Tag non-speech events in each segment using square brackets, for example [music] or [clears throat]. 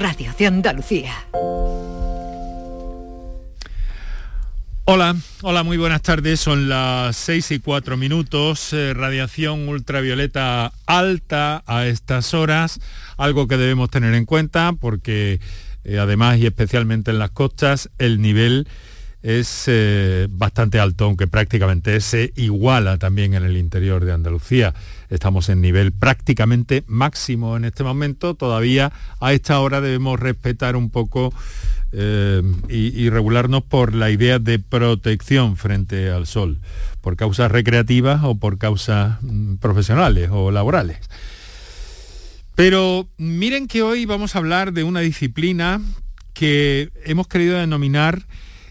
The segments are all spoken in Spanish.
Radio de Andalucía. Hola, hola, muy buenas tardes. Son las 6 y 4 minutos. Eh, radiación ultravioleta alta a estas horas, algo que debemos tener en cuenta porque eh, además y especialmente en las costas el nivel es eh, bastante alto, aunque prácticamente se iguala también en el interior de Andalucía. Estamos en nivel prácticamente máximo en este momento. Todavía a esta hora debemos respetar un poco eh, y, regularnos por la idea de protección frente al sol, por causas recreativas o por causas mm, profesionales o laborales. Pero miren que hoy vamos a hablar de una disciplina que hemos querido denominar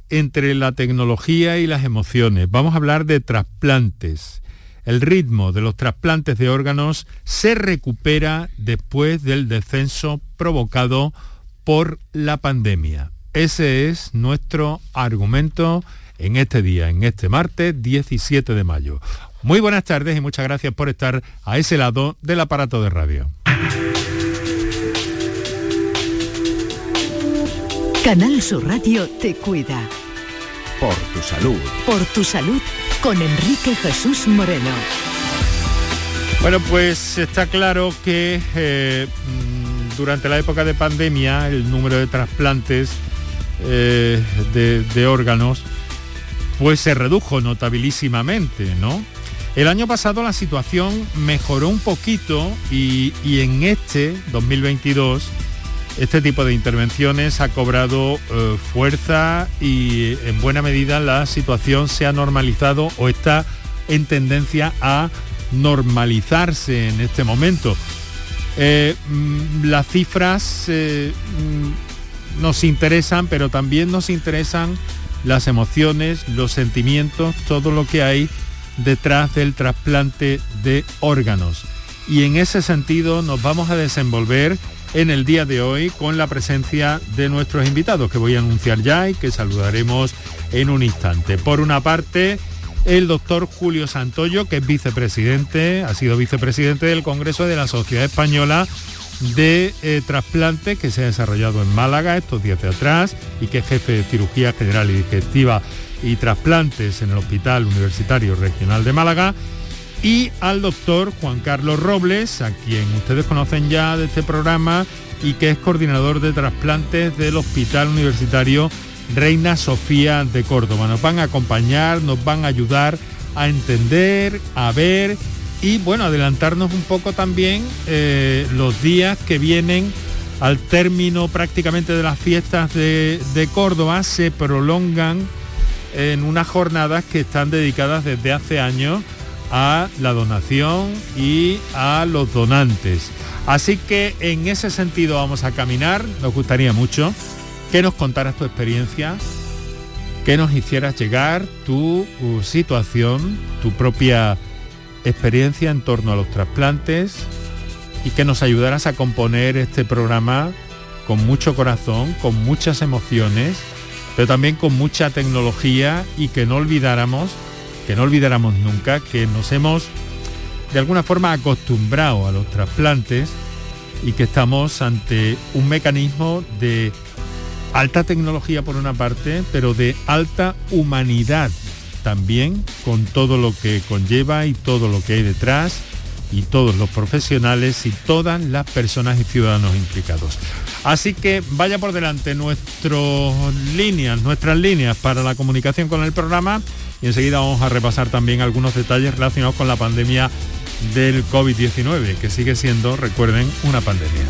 entre la tecnología y las emociones. Vamos a hablar de trasplantes. El ritmo de los trasplantes de órganos se recupera después del descenso provocado por la pandemia. Ese es nuestro argumento en este día, en este martes 17 de mayo. Muy buenas tardes y muchas gracias por estar a ese lado del aparato de radio. Canal Sur Radio te cuida. Por tu salud. Por tu salud con Enrique Jesús Moreno. Bueno, pues está claro que eh, mm, durante la época de pandemia el número de trasplantes eh, de, órganos pues se redujo notabilísimamente, ¿no? El año pasado la situación mejoró un poquito y, y en este 2022 este tipo de intervenciones ha cobrado eh, fuerza y en buena medida la situación se ha normalizado o está en tendencia a normalizarse en este momento. Eh, mm, las cifras eh, mm, nos interesan, pero también nos interesan las emociones, los sentimientos, todo lo que hay detrás del trasplante de órganos. Y en ese sentido nos vamos a desenvolver en el día de hoy con la presencia de nuestros invitados que voy a anunciar ya y que saludaremos en un instante. Por una parte, el doctor Julio Santoyo, que es vicepresidente, ha sido vicepresidente del Congreso de la Sociedad Española de eh, Trasplante, que se ha desarrollado en Málaga estos días de atrás y que es jefe de cirugía general y digestiva y trasplantes en el Hospital Universitario Regional de Málaga y al doctor Juan Carlos Robles, a quien ustedes conocen ya de este programa y que es coordinador de trasplantes del Hospital Universitario Reina Sofía de Córdoba. Nos van a acompañar, nos van a ayudar a entender, a ver y bueno, adelantarnos un poco también eh, los días que vienen al término prácticamente de las fiestas de, de Córdoba, se prolongan en unas jornadas que están dedicadas desde hace años a la donación y a los donantes. Así que en ese sentido vamos a caminar. Nos gustaría mucho que nos contaras tu experiencia, que nos hicieras llegar tu, uh, situación, tu propia experiencia en torno a los trasplantes y que nos ayudaras a componer este programa con mucho corazón, con muchas emociones, pero también con mucha tecnología y que no olvidáramos que no olvidáramos nunca que nos hemos de alguna forma acostumbrado a los trasplantes y que estamos ante un mecanismo de alta tecnología por una parte, pero de alta humanidad también, con todo lo que conlleva y todo lo que hay detrás y todos los profesionales y todas las personas y ciudadanos implicados. Así que vaya por delante nuestras líneas, nuestras líneas para la comunicación con el programa y enseguida vamos a repasar también algunos detalles relacionados con la pandemia del COVID-19, que sigue siendo, recuerden, una pandemia.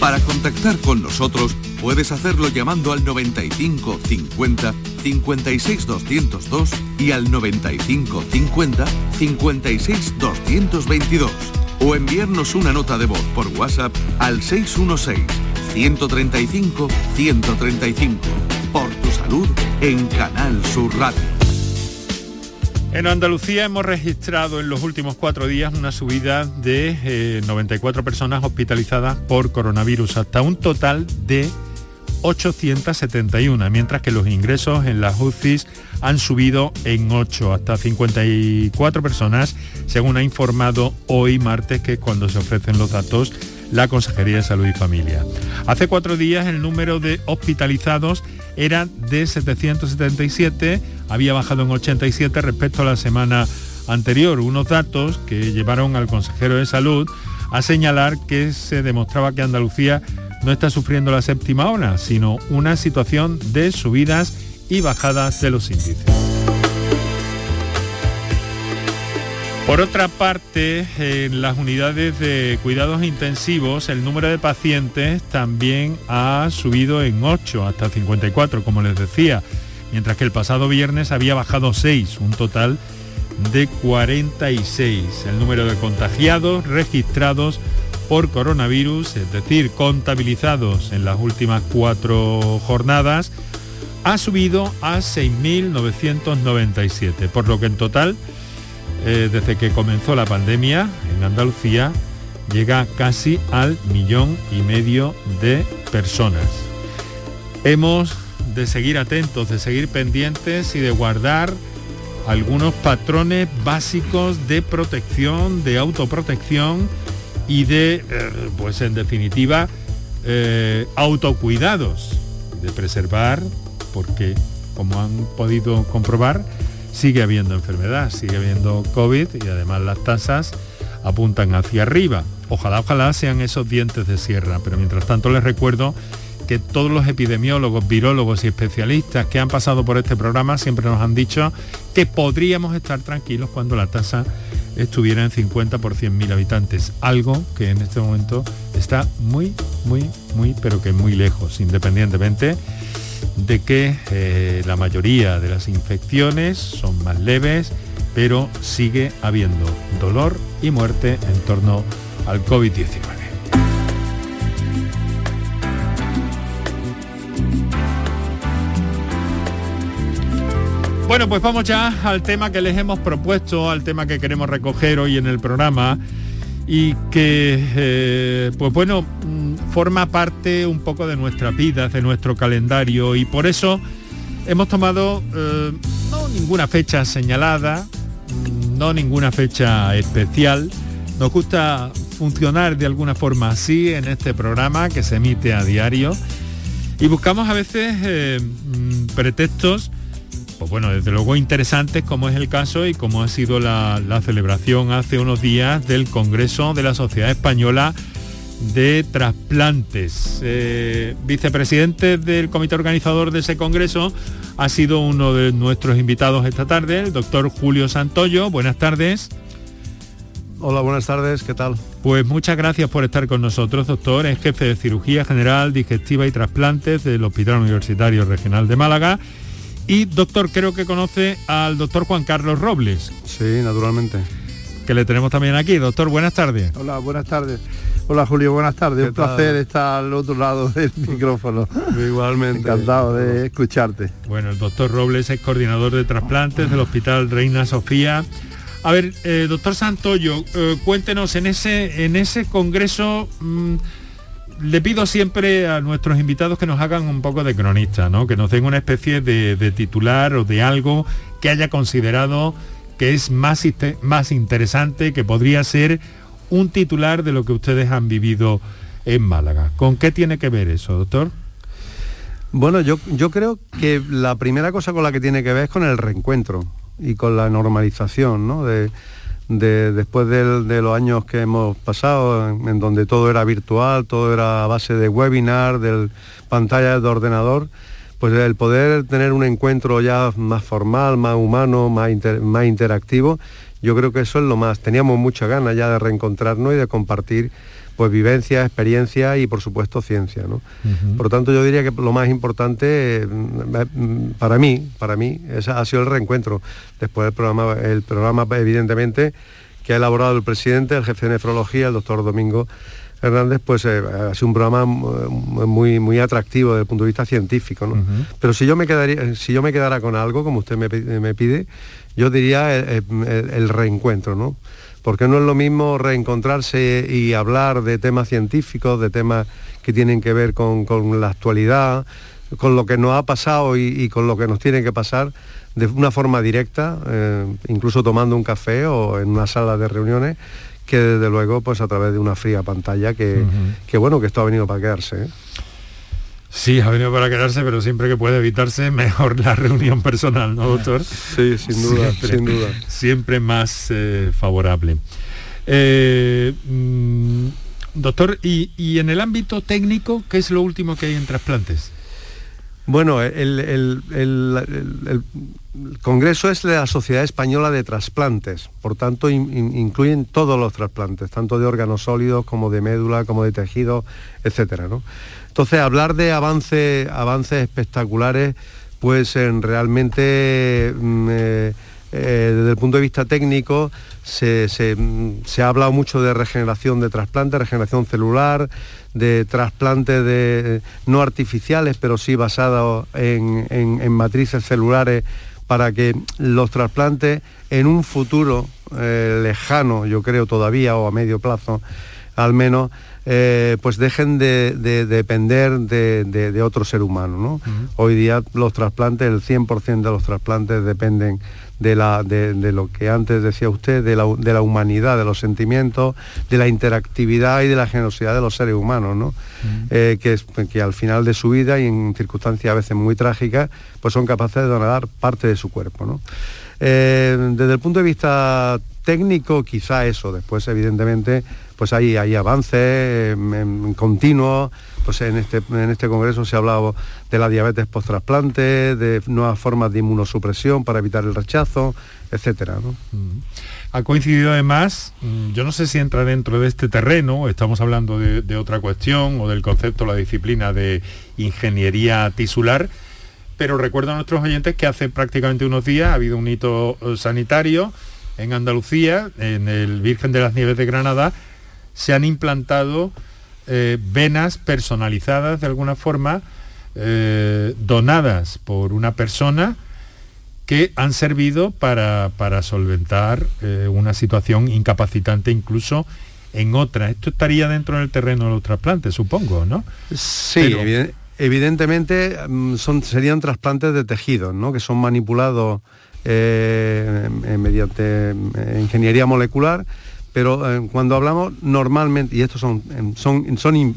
Para contactar con nosotros puedes hacerlo llamando al 95 50 56 202 y al 95 50 56 222 o enviarnos una nota de voz por WhatsApp al 616 135 135 por tu salud en Canal Sur Radio. En Andalucía hemos registrado en los últimos cuatro días una subida de 94 eh, personas hospitalizadas por coronavirus, hasta un total de 871, mientras que los ingresos en las UCIs han subido en 8, hasta 54 personas, según ha informado hoy martes, que es cuando se ofrecen los datos la Consejería de Salud y Familia. Hace cuatro días el número de hospitalizados era de 777, había bajado en 87 respecto a la semana anterior, unos datos que llevaron al consejero de salud a señalar que se demostraba que Andalucía no está sufriendo la séptima ola, sino una situación de subidas y bajadas de los índices. Por otra parte, en las unidades de cuidados intensivos, el número de pacientes también ha subido en 8 hasta 54, como les decía, mientras que el pasado viernes había bajado 6, un total de 46. El número de contagiados registrados por coronavirus, es decir, contabilizados en las últimas cuatro jornadas, ha subido a 6.997, por lo que en total, eh, desde que comenzó la pandemia en Andalucía, llega casi al millón y medio de personas. Hemos de seguir atentos, de seguir pendientes y de guardar algunos patrones básicos de protección, de autoprotección y de, eh, pues en definitiva, eh, autocuidados, de preservar, porque como han podido comprobar, sigue habiendo enfermedad, sigue habiendo COVID y además las tasas apuntan hacia arriba. Ojalá, ojalá sean esos dientes de sierra, pero mientras tanto les recuerdo que todos los epidemiólogos, virólogos y especialistas que han pasado por este programa siempre nos han dicho que podríamos estar tranquilos cuando la tasa estuviera en 50 por 100.000 habitantes, algo que en este momento está muy, muy, muy, pero que muy lejos, independientemente de que eh, la mayoría de las infecciones son más leves, pero sigue habiendo dolor y muerte en torno al COVID-19. Bueno, pues vamos ya al tema que les hemos propuesto, al tema que queremos recoger hoy en el programa y que, eh, pues bueno, mm, forma parte un poco de nuestra vida, de nuestro calendario y por eso hemos tomado eh, no ninguna fecha señalada, mm, no ninguna fecha especial. Nos gusta funcionar de alguna forma así en este programa que se emite a diario y buscamos a veces eh, mm, pretextos pues bueno, desde luego interesantes como es el caso y como ha sido la, celebración hace unos días del Congreso de la Sociedad Española de Trasplantes. Eh, vicepresidente del comité organizador de ese congreso ha sido uno de nuestros invitados esta tarde, el doctor Julio Santoyo. Buenas tardes. Hola, buenas tardes, ¿qué tal? Pues muchas gracias por estar con nosotros, doctor. Es jefe de cirugía general, digestiva y trasplantes del Hospital Universitario Regional de Málaga y doctor, creo que conoce al doctor Juan Carlos Robles. Sí, naturalmente. Que le tenemos también aquí. Doctor, buenas tardes. Hola, buenas tardes. Hola Julio, buenas tardes. Un placer estar al otro lado del [laughs] micrófono. Igualmente. Encantado de escucharte. Bueno, el doctor Robles es coordinador de trasplantes del Hospital Reina Sofía. A ver, eh, doctor Santoyo, eh, cuéntenos en ese, en ese congreso... Mm, le pido siempre a nuestros invitados que nos hagan un poco de cronista, ¿no? que nos den una especie de, titular o de algo que haya considerado que es más, más interesante, que podría ser un titular de lo que ustedes han vivido en Málaga. ¿Con qué tiene que ver eso, doctor? Bueno, yo, yo creo que la primera cosa con la que tiene que ver es con el reencuentro y con la normalización, ¿no? De, después de, los años que hemos pasado, en, donde todo era virtual, todo era a base de webinar, de pantallas de ordenador, pues el poder tener un encuentro ya más formal, más humano, más, más interactivo, yo creo que eso es lo más. Teníamos mucha ganas ya de reencontrarnos y de compartir pues vivencia, experiencia y por supuesto ciencia. ¿no? Por lo tanto yo diría que lo más importante mm, para mí, para mí, ha sido el reencuentro. Después del programa, el programa evidentemente que ha elaborado el presidente, el jefe de nefrología, el doctor Domingo Hernández, pues eh, ha sido un programa muy, muy atractivo desde el punto de vista científico. ¿no? Pero si yo, me quedaría, si yo me quedara con algo, como usted me, pide, yo diría el, el reencuentro. ¿no? porque no es lo mismo reencontrarse y hablar de temas científicos, de temas que tienen que ver con, la actualidad, con lo que nos ha pasado y, con lo que nos tiene que pasar de una forma directa, eh, incluso tomando un café o en una sala de reuniones, que desde luego pues a través de una fría pantalla que, que bueno, que esto ha venido para quedarse. ¿eh? Sí, ha venido para quedarse, pero siempre que puede evitarse, mejor la reunión personal, ¿no, doctor? Sí, sin duda, siempre, sin duda. Siempre más eh, favorable. Eh, mm, doctor, ¿y, en el ámbito técnico, qué es lo último que hay en trasplantes? Bueno, el, Congreso es la Sociedad Española de Trasplantes, por tanto incluyen todos los trasplantes, tanto de órganos sólidos como de médula, como de tejido, etcétera. Entonces, hablar de avance, avances espectaculares, pues en realmente mm, eh, eh, desde el punto de vista técnico se, ha hablado mucho de regeneración de trasplantes, regeneración celular, de trasplantes de, no artificiales, pero sí basados en, matrices celulares para que los trasplantes en un futuro eh, lejano, yo creo todavía, o a medio plazo, al menos, eh, pues dejen de, depender de, otro ser humano. Hoy día los trasplantes, el 100% de los trasplantes dependen de, la, de, lo que antes decía usted, de la, humanidad, de los sentimientos, de la interactividad y de la generosidad de los seres humanos, ¿no? Eh, que, que al final de su vida y en circunstancias a veces muy trágicas, pues son capaces de donar parte de su cuerpo. ¿no? Eh, desde el punto de vista técnico, quizá eso, después evidentemente pues hay, hay avances continuos, pues en este, en este congreso se ha hablado de la diabetes post-trasplante, de nuevas formas de inmunosupresión para evitar el rechazo, etcétera. Mm. Ha coincidido además, mm, yo no sé si entra dentro de este terreno, estamos hablando de, otra cuestión o del concepto, la disciplina de ingeniería tisular, pero recuerdo a nuestros oyentes que hace prácticamente unos días ha habido un hito eh, sanitario en Andalucía, en el Virgen de las Nieves de Granada, se han implantado eh, venas personalizadas de alguna forma, eh, donadas por una persona que han servido para, solventar eh, una situación incapacitante incluso en otra. Esto estaría dentro del terreno de los trasplantes, supongo, ¿no? Sí, evidentemente mm, son, serían trasplantes de tejidos, ¿no? Que son manipulados mediante ingeniería molecular pero eh, cuando hablamos normalmente, y estos son, son, son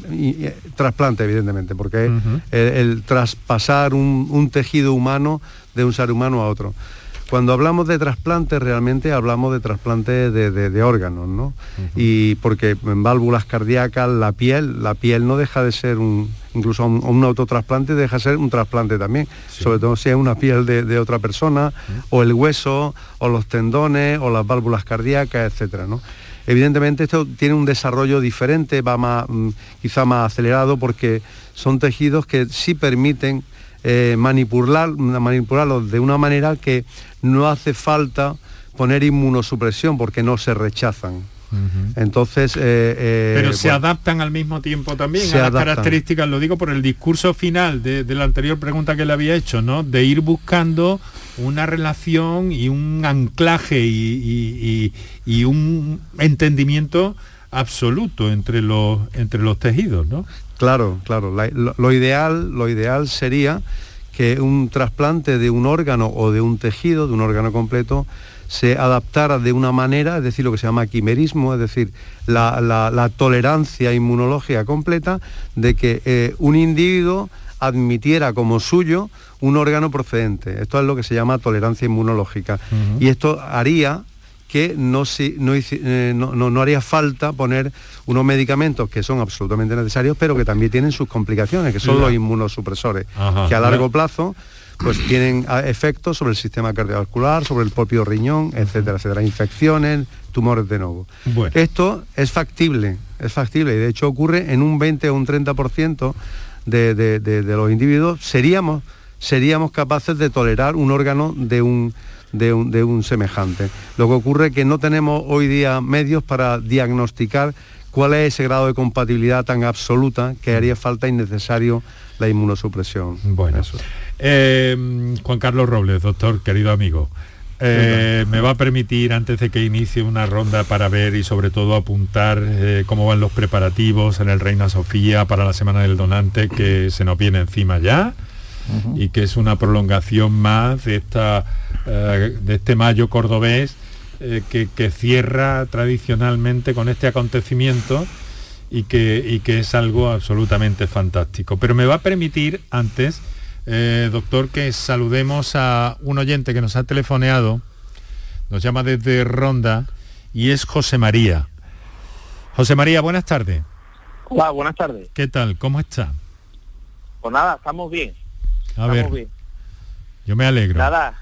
trasplantes evidentemente, porque el, traspasar un, tejido humano de un ser humano a otro. Cuando hablamos de trasplantes, realmente hablamos de trasplantes de, órganos, ¿no? Y porque en válvulas cardíacas, la piel, la piel no deja de ser un, incluso un, autotrasplante deja de ser un trasplante también, sobre todo si es una piel de, otra persona, o el hueso, o los tendones, o las válvulas cardíacas, etcétera, ¿no? Evidentemente esto tiene un desarrollo diferente, va más, mm, quizá más acelerado porque son tejidos que sí permiten eh, manipular, manipularlos de una manera que no hace falta poner inmunosupresión porque no se rechazan. Entonces, eh, eh, pero se adaptan al mismo tiempo también a las características. Lo digo por el discurso final de, la anterior pregunta que le había hecho, ¿no? De ir buscando una relación y un anclaje y, un entendimiento absoluto entre los entre los tejidos, ¿no? Claro, claro. lo, ideal, lo ideal sería que un trasplante de un órgano o de un tejido, de un órgano completo, se adaptara de una manera, es decir, lo que se llama quimerismo, es decir, la, tolerancia inmunológica completa de que eh, un individuo admitiera como suyo un órgano procedente. Esto es lo que se llama tolerancia inmunológica. Y esto haría que no, eh, no, no, haría falta poner unos medicamentos que son absolutamente necesarios, pero que también tienen sus complicaciones, que son los inmunosupresores, que a largo plazo pues tienen efectos sobre el sistema cardiovascular, sobre el propio riñón, etcétera, etcétera, infecciones, tumores de nuevo. Esto es factible, es factible y de hecho ocurre en un 20 o un 30% de, de, los individuos, seríamos, seríamos capaces de tolerar un órgano de un, de un, de un semejante. Lo que ocurre es que no tenemos hoy día medios para diagnosticar cuál es ese grado de compatibilidad tan absoluta que haría falta innecesario la inmunosupresión. Bueno, eso. Eh, Juan Carlos Robles, doctor, querido amigo. Eh, me va a permitir, antes de que inicie una ronda para ver y sobre todo apuntar eh, cómo van los preparativos en el Reina Sofía para la Semana del Donante que se nos viene encima ya y que es una prolongación más de, esta, de este mayo cordobés eh, que, cierra tradicionalmente con este acontecimiento y que, que es algo absolutamente fantástico. Pero me va a permitir antes, eh, doctor, que saludemos a un oyente que nos ha telefoneado, nos llama desde Ronda y es José María. José María, buenas tardes. Hola, buenas tardes. ¿Qué tal? ¿Cómo está? Pues nada, estamos bien. A ver, yo me alegro. Nada,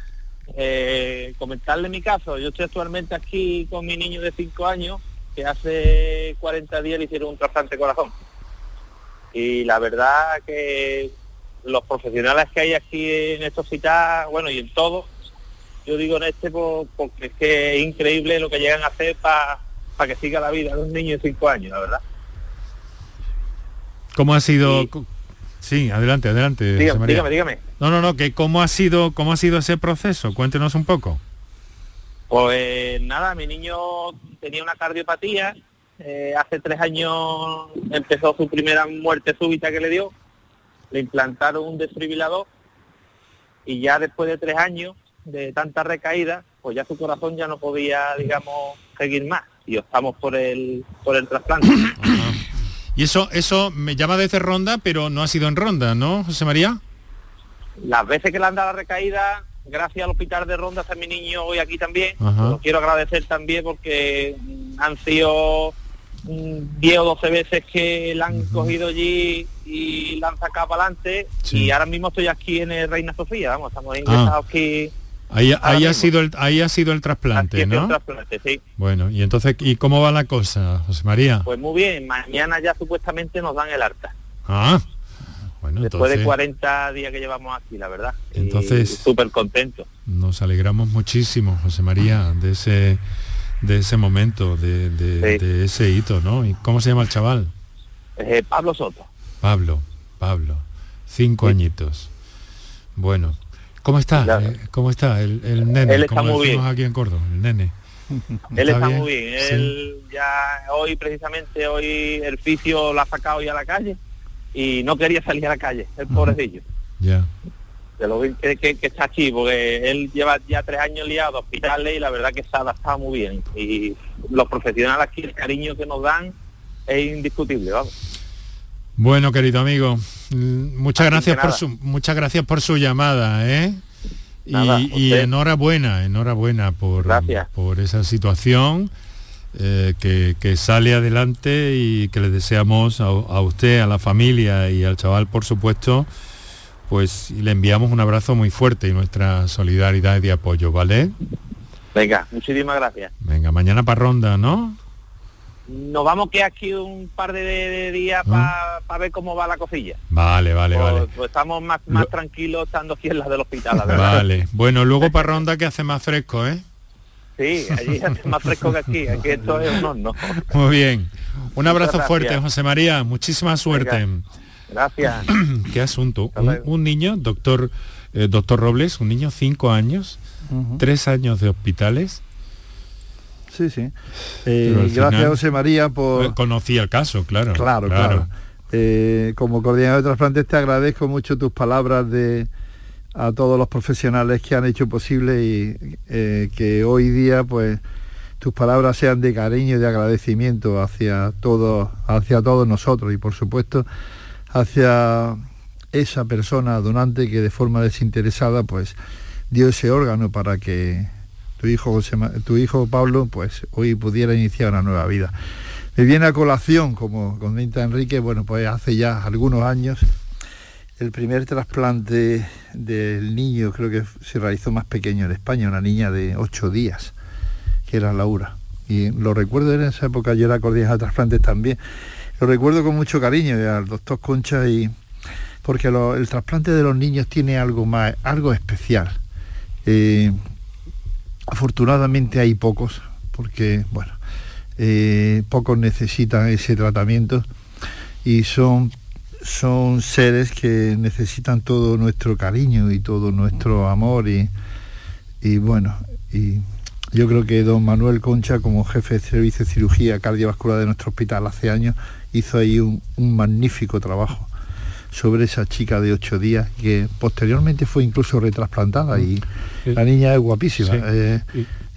eh, comentarle mi caso. Yo estoy actualmente aquí con mi niño de 5 años, que hace 40 días le hicieron un trasplante corazón. Y la verdad que los profesionales que hay aquí en este hospital, bueno, y en todo, yo digo en este porque es que es increíble lo que llegan a hacer para que siga la vida de un niño de 5 años, la verdad. ¿Cómo ha sido? Sí, adelante, adelante. Dígame, dígame, dígame. No, no, no, que cómo ha sido, cómo ha sido ese proceso. Cuéntenos un poco. Pues nada, mi niño tenía una cardiopatía. Eh, hace tres años empezó su primera muerte súbita que le dio. Le implantaron un desfibrilador y ya después de tres años de tanta recaída, pues ya su corazón ya no podía, digamos, seguir más y optamos por el por el trasplante. [coughs] Y eso, eso me llama desde ronda, pero no ha sido en ronda, ¿no, José María? Las veces que le han dado la recaída, gracias al hospital de ronda está mi niño hoy aquí también. Lo quiero agradecer también porque han sido 10 o 12 veces que la han cogido allí y la han sacado para adelante y ahora mismo estoy aquí en el Reina Sofía, vamos, estamos ah. ingresados aquí Ahí, ha sido el, ahí ha sido el trasplante, ¿no? Bueno, y entonces, ¿y cómo va la cosa, José María? Pues muy bien, mañana ya supuestamente nos dan el alta. Ah, bueno, Después de 40 días que llevamos aquí, la verdad. Entonces, súper contento. Nos alegramos muchísimo, José María, de ese de ese momento, de, ese hito, ¿no? ¿Y cómo se llama el chaval? Eh, Pablo Soto. Pablo, Pablo, cinco añitos. Bueno, ¿Cómo está? Eh, ¿Cómo está el, el nene? Él está muy bien. aquí en Córdoba, el nene. [laughs] Él está, muy bien. Él ya hoy precisamente hoy el fisio lo ha sacado ya a la calle y no quería salir a la calle, el pobrecillo. Ya. De lo que, está aquí, porque él lleva ya tres años liado a hospitales y la verdad que se ha adaptado muy bien. Y los profesionales aquí, el cariño que nos dan es indiscutible, vamos. Bueno, querido amigo, mm, muchas gracias por su muchas gracias por su llamada, ¿eh? Y, enhorabuena, enhorabuena por, por esa situación eh, que, sale adelante y que le deseamos a, usted, a la familia y al chaval, por supuesto, pues le enviamos un abrazo muy fuerte y nuestra solidaridad y de apoyo, ¿vale? Venga, muchísimas gracias. Venga, mañana para ronda, ¿no? Nos vamos que aquí un par de, días para ah. ver cómo va la cosilla. Vale, vale, pues, vale. Pues estamos más, más tranquilos estando aquí en las del hospital, Vale. Bueno, luego para ronda que hace más fresco, ¿eh? Sí, allí hace más fresco que aquí. Aquí esto es un horno. Muy bien. Un abrazo fuerte, José María. Muchísima suerte. Gracias. [clears throat] Qué asunto. Un, niño, doctor, eh, doctor Robles, un niño cinco años, tres años de hospitales Sí, sí. Eh, gracias José María por... Conocía el caso, claro. Claro, claro. Eh, como coordinador de trasplantes te agradezco mucho tus palabras de a todos los profesionales que han hecho posible y eh, que hoy día pues tus palabras sean de cariño y de agradecimiento hacia todos hacia todos nosotros y por supuesto hacia esa persona donante que de forma desinteresada pues dio ese órgano para que tu hijo, tu hijo Pablo, pues hoy pudiera iniciar una nueva vida. Me viene a colación, como comenta Enrique, bueno, pues hace ya algunos años, el primer trasplante del niño creo que se realizó más pequeño en España, una niña de ocho días, que era Laura. Y lo recuerdo en esa época, yo era coordinador de trasplantes también. Lo recuerdo con mucho cariño al doctor Concha y porque el trasplante de los niños tiene algo más, algo especial. Eh, Afortunadamente hay pocos, porque bueno, eh, pocos necesitan ese tratamiento y son, son seres que necesitan todo nuestro cariño y todo nuestro amor y, y bueno, y yo creo que don Manuel Concha, como jefe de servicio de cirugía cardiovascular de nuestro hospital hace años, hizo ahí un, magnífico trabajo sobre esa chica de ocho días que posteriormente fue incluso retrasplantada y la niña es guapísima. Eh,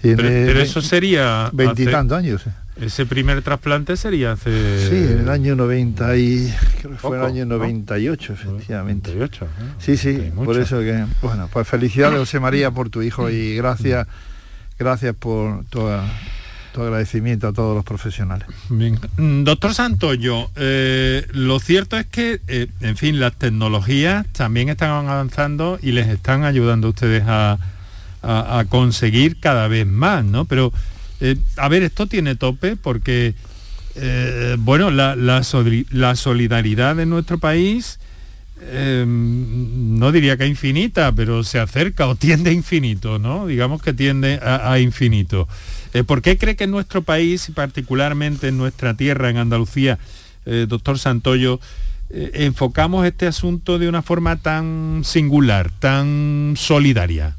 Pero, eso sería... Veintitantos años. Ese primer trasplante sería hace... Sí, en el año 90 y... Creo que fue en el año 98, efectivamente. 98, ¿eh? Sí, sí, por eso que... Bueno, pues felicidades José María por tu hijo y gracias, gracias por toda agradecimiento a todos los profesionales. Mm, doctor Santoyo, eh, lo cierto es que, eh, en fin, las tecnologías también están avanzando y les están ayudando a ustedes a, conseguir cada vez más, ¿no? Pero eh, a ver, esto tiene tope porque, eh, bueno, la, solidaridad de nuestro país, em, no diría que infinita, pero se acerca o tiende a infinito, ¿no? Digamos que tiende a, infinito. Eh, ¿Por qué cree que en nuestro país, y particularmente en nuestra tierra, en Andalucía, doctor Santoyo, enfocamos este asunto de una forma tan singular, tan solidaria?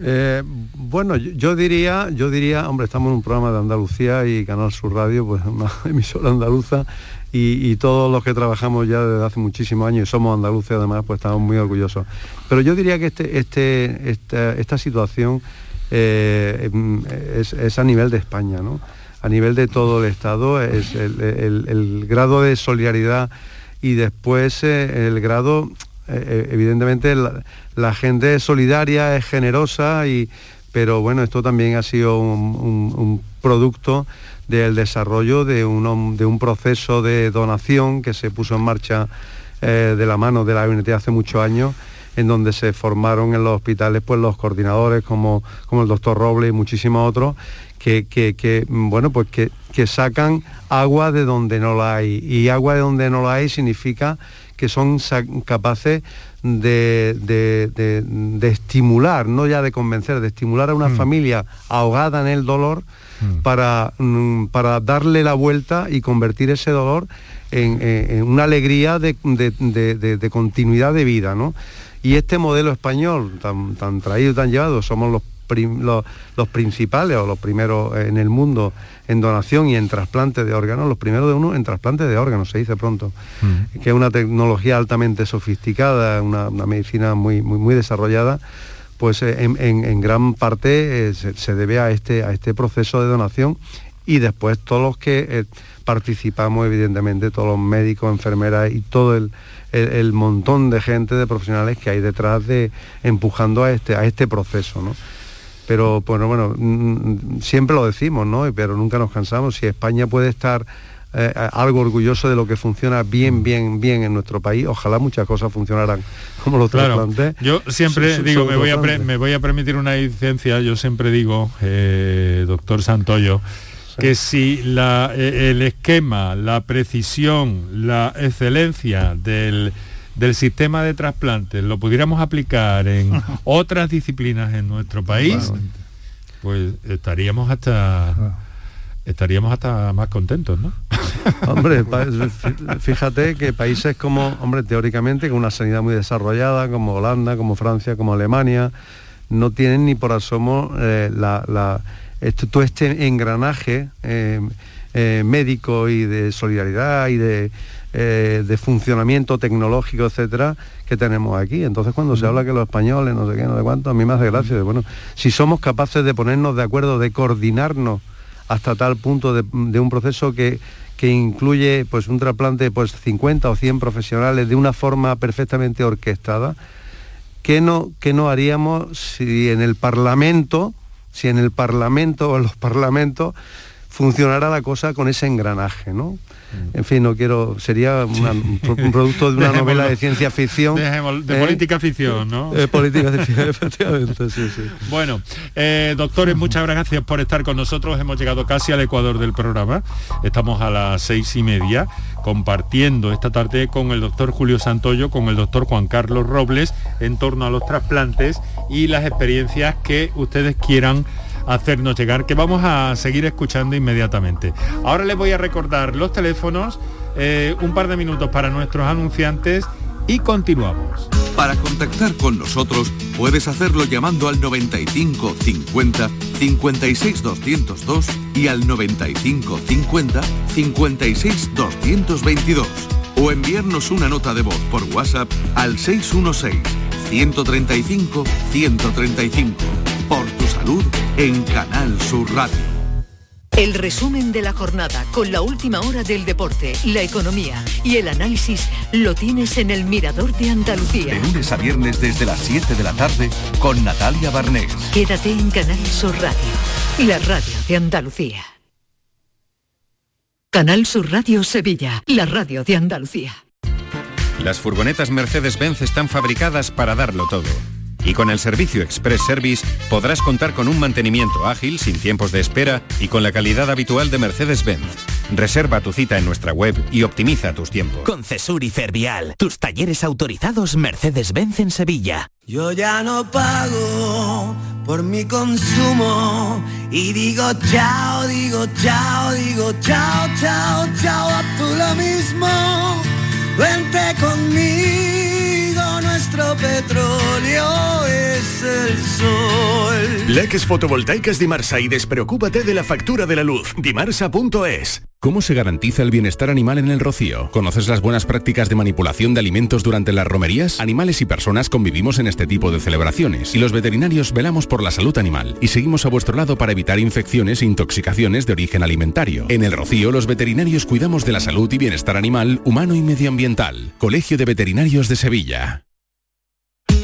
Eh, bueno, yo, diría, yo diría, hombre, estamos en un programa de Andalucía y Canal Sur Radio, pues una [laughs] emisora andaluza, y, todos los que trabajamos ya desde hace muchísimos años y somos andaluces además, pues estamos muy orgullosos. Pero yo diría que este, este, esta, situación eh, es, a nivel de España, ¿no? A nivel de todo el Estado, es el, grado de solidaridad y después eh, el grado, evidentemente, la gente es solidaria, es generosa, y, pero bueno, esto también ha sido un, producto del desarrollo de un, de un, proceso de donación que se puso en marcha eh, de la mano de la UNT hace muchos años, en donde se formaron en los hospitales pues, los coordinadores como, como el doctor Robles y muchísimos otros, que, bueno, pues que, que, sacan agua de donde no la hay. Y agua de donde no la hay significa que son capaces de, estimular, no ya de convencer, de estimular a una mm. familia ahogada en el dolor mm. para, mm, para, darle la vuelta y convertir ese dolor en, una alegría de, continuidad de vida. ¿no? Y este modelo español tan, tan traído, tan llevado, somos los los, principales o los primeros en el mundo en donación y en trasplante de órganos, los primeros de uno en trasplante de órganos, se dice pronto, mm. que es una tecnología altamente sofisticada, una, medicina muy, muy, muy desarrollada, pues eh, en, gran parte eh, se, debe a este, a este proceso de donación y después todos los que eh, participamos, evidentemente, todos los médicos, enfermeras y todo el, el, montón de gente, de profesionales que hay detrás de empujando a este, a este proceso. ¿no? Pero bueno, bueno, mm, mm, siempre lo decimos, ¿no? Pero nunca nos cansamos. Si España puede estar eh, algo orgulloso de lo que funciona bien, bien, bien en nuestro país, ojalá muchas cosas funcionaran [laughs] como lo claro, Yo siempre digo, me voy, a me voy a permitir una licencia, yo siempre digo, eh, doctor Santoyo, que si la, eh, el esquema, la precisión, la excelencia del del sistema de trasplantes lo pudiéramos aplicar en [laughs] otras disciplinas en nuestro país, pues estaríamos hasta ah. estaríamos hasta más contentos, ¿no? [laughs] Hombre, [laughs] fíjate que países como, hombre, teóricamente, con una sanidad muy desarrollada, como Holanda, como Francia, como Alemania, no tienen ni por asomo eh, la, todo este engranaje eh, eh, médico y de solidaridad y de eh, de funcionamiento tecnológico, etcétera, que tenemos aquí. Entonces cuando se habla que los españoles, no sé qué, no sé cuánto, a mí me hace gracia. bueno, si somos capaces de ponernos de acuerdo, de coordinarnos hasta tal punto de, un proceso que, que incluye pues un trasplante pues 50 o 100 profesionales de una forma perfectamente orquestada, ¿qué no, qué no haríamos si en el Parlamento, si en el Parlamento o en los parlamentos funcionara la cosa con ese engranaje, ¿no? En fin, no quiero, sería un producto de una [laughs] novela de ciencia ficción. de ¿eh? política ficción, ¿no? De política ficción, [laughs] efectivamente, sí, sí. Bueno, eh, doctores, muchas gracias por estar con nosotros. Hemos llegado casi al ecuador del programa. Estamos a las seis y media compartiendo esta tarde con el doctor Julio Santoyo, con el doctor Juan Carlos Robles en torno a los trasplantes y las experiencias que ustedes quieran hacernos llegar, que vamos a seguir escuchando inmediatamente. Ahora les voy a recordar los teléfonos, eh, un par de minutos para nuestros anunciantes y continuamos. Para contactar con nosotros puedes hacerlo llamando al 95 50 56 202 y al 95 50 56 222 o enviarnos una nota de voz por WhatsApp al 616 135 135. Por salud en Canal Sur Radio. El resumen de la jornada con la última hora del deporte, la economía y el análisis lo tienes en el Mirador de Andalucía. De lunes a viernes desde las 7 de la tarde con Natalia Barnés. Quédate en Canal Sur Radio, la radio de Andalucía. Canal Sur Radio Sevilla, la radio de Andalucía. Las furgonetas Mercedes-Benz están fabricadas para darlo todo y con el servicio Express Service podrás contar con un mantenimiento ágil, sin tiempos de espera y con la calidad habitual de Mercedes-Benz. Reserva tu cita en nuestra web y optimiza tus tiempos. Con Cesur y Fervial, tus talleres autorizados Mercedes-Benz en Sevilla. Yo ya no pago por mi consumo y digo chao, digo chao, digo chao, chao, chao, a tú lo mismo. Vente conmigo, nuestro petróleo es el sol. Leques fotovoltaicas Dimarsa y despreocúpate de la factura de la luz. Dimarsa.es. ¿Cómo se garantiza el bienestar animal en el rocío? ¿Conoces las buenas prácticas de manipulación de alimentos durante las romerías? Animales y personas convivimos en este tipo de celebraciones y los veterinarios velamos por la salud animal y seguimos a vuestro lado para evitar infecciones e intoxicaciones de origen alimentario. En el rocío los veterinarios cuidamos de la salud y bienestar animal, humano y medioambiental. Colegio de Veterinarios de Sevilla.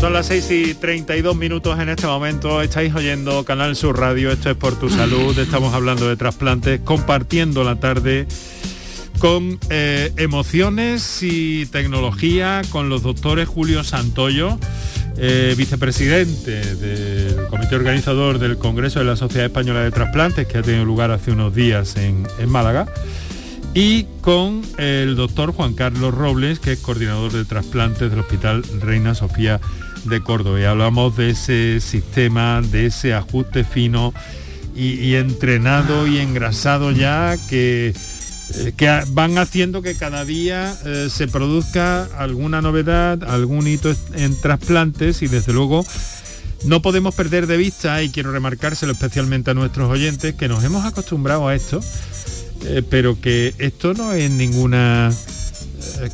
Son las 6 y 32 minutos en este momento. Estáis oyendo Canal Sur Radio. Esto es por tu salud. Estamos hablando de trasplantes, compartiendo la tarde con eh, emociones y tecnología con los doctores Julio Santoyo, eh, vicepresidente del comité organizador del Congreso de la Sociedad Española de Trasplantes, que ha tenido lugar hace unos días en, en Málaga, y con el doctor Juan Carlos Robles, que es coordinador de trasplantes del Hospital Reina Sofía de Córdoba. Y hablamos de ese sistema, de ese ajuste fino y, entrenado y engrasado ya que, eh, que van haciendo que cada día eh, se produzca alguna novedad, algún hito en trasplantes y desde luego no podemos perder de vista, y quiero remarcárselo especialmente a nuestros oyentes, que nos hemos acostumbrado a esto, eh, pero que esto no es ninguna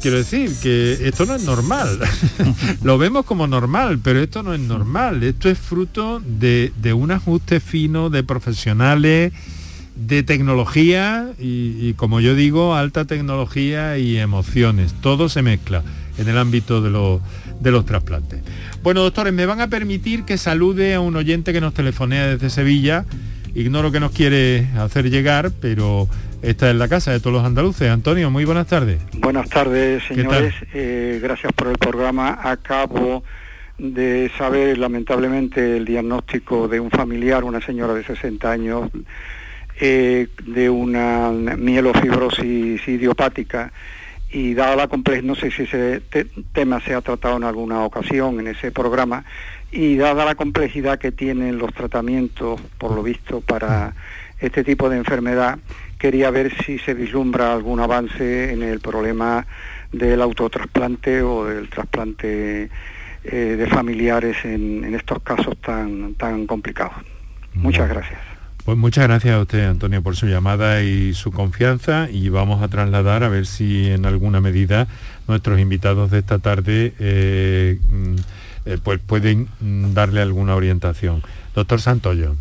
quiero decir que esto no es normal. [laughs] Lo vemos como normal, pero esto no es normal. Esto es fruto de, un ajuste fino de profesionales, de tecnología y, como yo digo, alta tecnología y emociones. Todo se mezcla en el ámbito de, de los trasplantes. Bueno, doctores, me van a permitir que salude a un oyente que nos telefonea desde Sevilla. Ignoro que nos quiere hacer llegar, pero esta es la casa de todos los andaluces. Antonio, muy buenas tardes. Buenas tardes, señores. Eh, gracias por el programa. Acabo de saber lamentablemente el diagnóstico de un familiar, una señora de 60 años, eh, de una mielofibrosis idiopática y dada la complejidad, no sé si ese tema se ha tratado en alguna ocasión en ese programa, y dada la complejidad que tienen los tratamientos, por lo visto, para este tipo de enfermedad, quería ver si se vislumbra algún avance en el problema del autotrasplante o del trasplante eh, de familiares en, estos casos tan, tan complicados. Muchas gracias. Pues muchas gracias a usted, Antonio, por su llamada y su confianza y vamos a trasladar a ver si en alguna medida nuestros invitados de esta tarde eh, mm, eh, pues pueden mm, darle alguna orientación. Doctor Santoyo.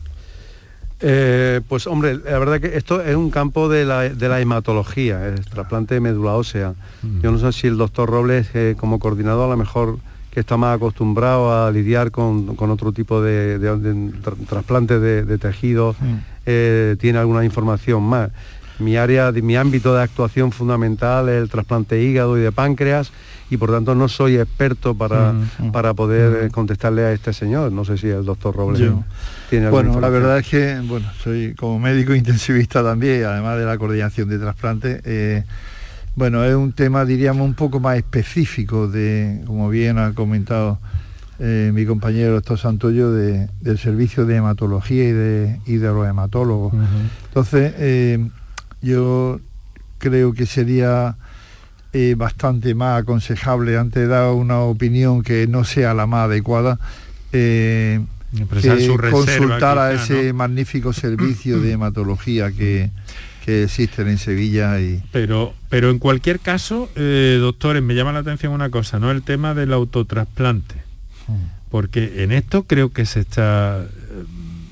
Eh, pues hombre, la verdad que esto es un campo de la, hematología, el trasplante de médula ósea. Mm. Yo no sé si el doctor Robles, eh, como coordinador, a lo mejor que está más acostumbrado a lidiar con, otro tipo de, trasplante de, tejidos, mm. eh, tiene alguna información más. Mi área, mi ámbito de actuación fundamental es el trasplante de hígado y de páncreas y por tanto no soy experto para, mm, para poder contestarle a este señor. No sé si el doctor Robles bueno, la verdad es que, bueno, soy como médico [laughs] intensivista también, además de la coordinación de trasplante. Eh, bueno, es un tema, diríamos, un poco más específico de, como bien ha comentado eh, mi compañero doctor Santoyo del servicio de hematología y de, y los hematólogos. Entonces, eh, yo creo que sería eh, bastante más aconsejable antes de dar una opinión que no sea la más adecuada. que consultar a ese magnífico servicio de hematología que, que existen en Sevilla y pero pero en cualquier caso doctores me llama la atención una cosa no el tema del autotrasplante porque en esto creo que se está eh,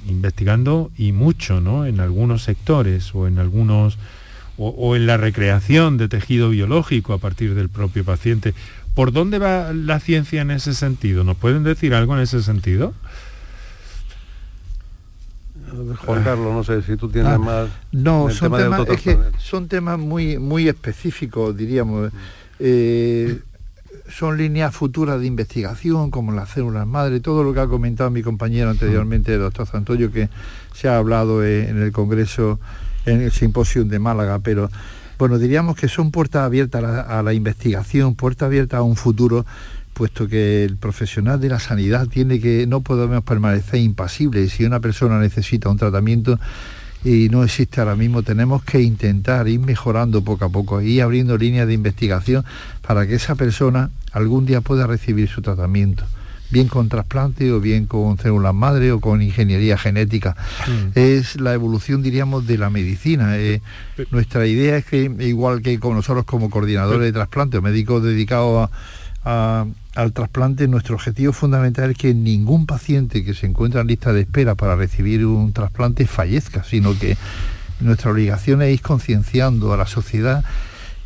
investigando y mucho, ¿no? En algunos sectores o en algunos o, en la recreación de tejido biológico a partir del propio paciente. ¿Por dónde va la ciencia en ese sentido? ¿Nos pueden decir algo en ese sentido? Juan Carlos, no sé si tú tienes ah, más. No, son temas, son temas muy, muy específicos, diríamos. Eh, son líneas futuras de investigación, como las células madre, todo lo que ha comentado mi compañero anteriormente, el doctor Santoyo, que se ha hablado en el Congreso, en el Simposio de Málaga, pero bueno, diríamos que son puertas abiertas a la, investigación, puertas abiertas a un futuro puesto que el profesional de la sanidad tiene que, no podemos permanecer impasibles. Si una persona necesita un tratamiento, y no existe ahora mismo, tenemos que intentar ir mejorando poco a poco, ir abriendo líneas de investigación para que esa persona algún día pueda recibir su tratamiento bien con trasplante o bien con células madre o con ingeniería genética. Mm. Es la evolución, diríamos, de la medicina. Eh, nuestra idea es que, igual que con nosotros como coordinadores de trasplante o médicos dedicados a al trasplante, nuestro objetivo fundamental es que ningún paciente que se encuentra en lista de espera para recibir un trasplante fallezca, sino que nuestra obligación es ir concienciando a la sociedad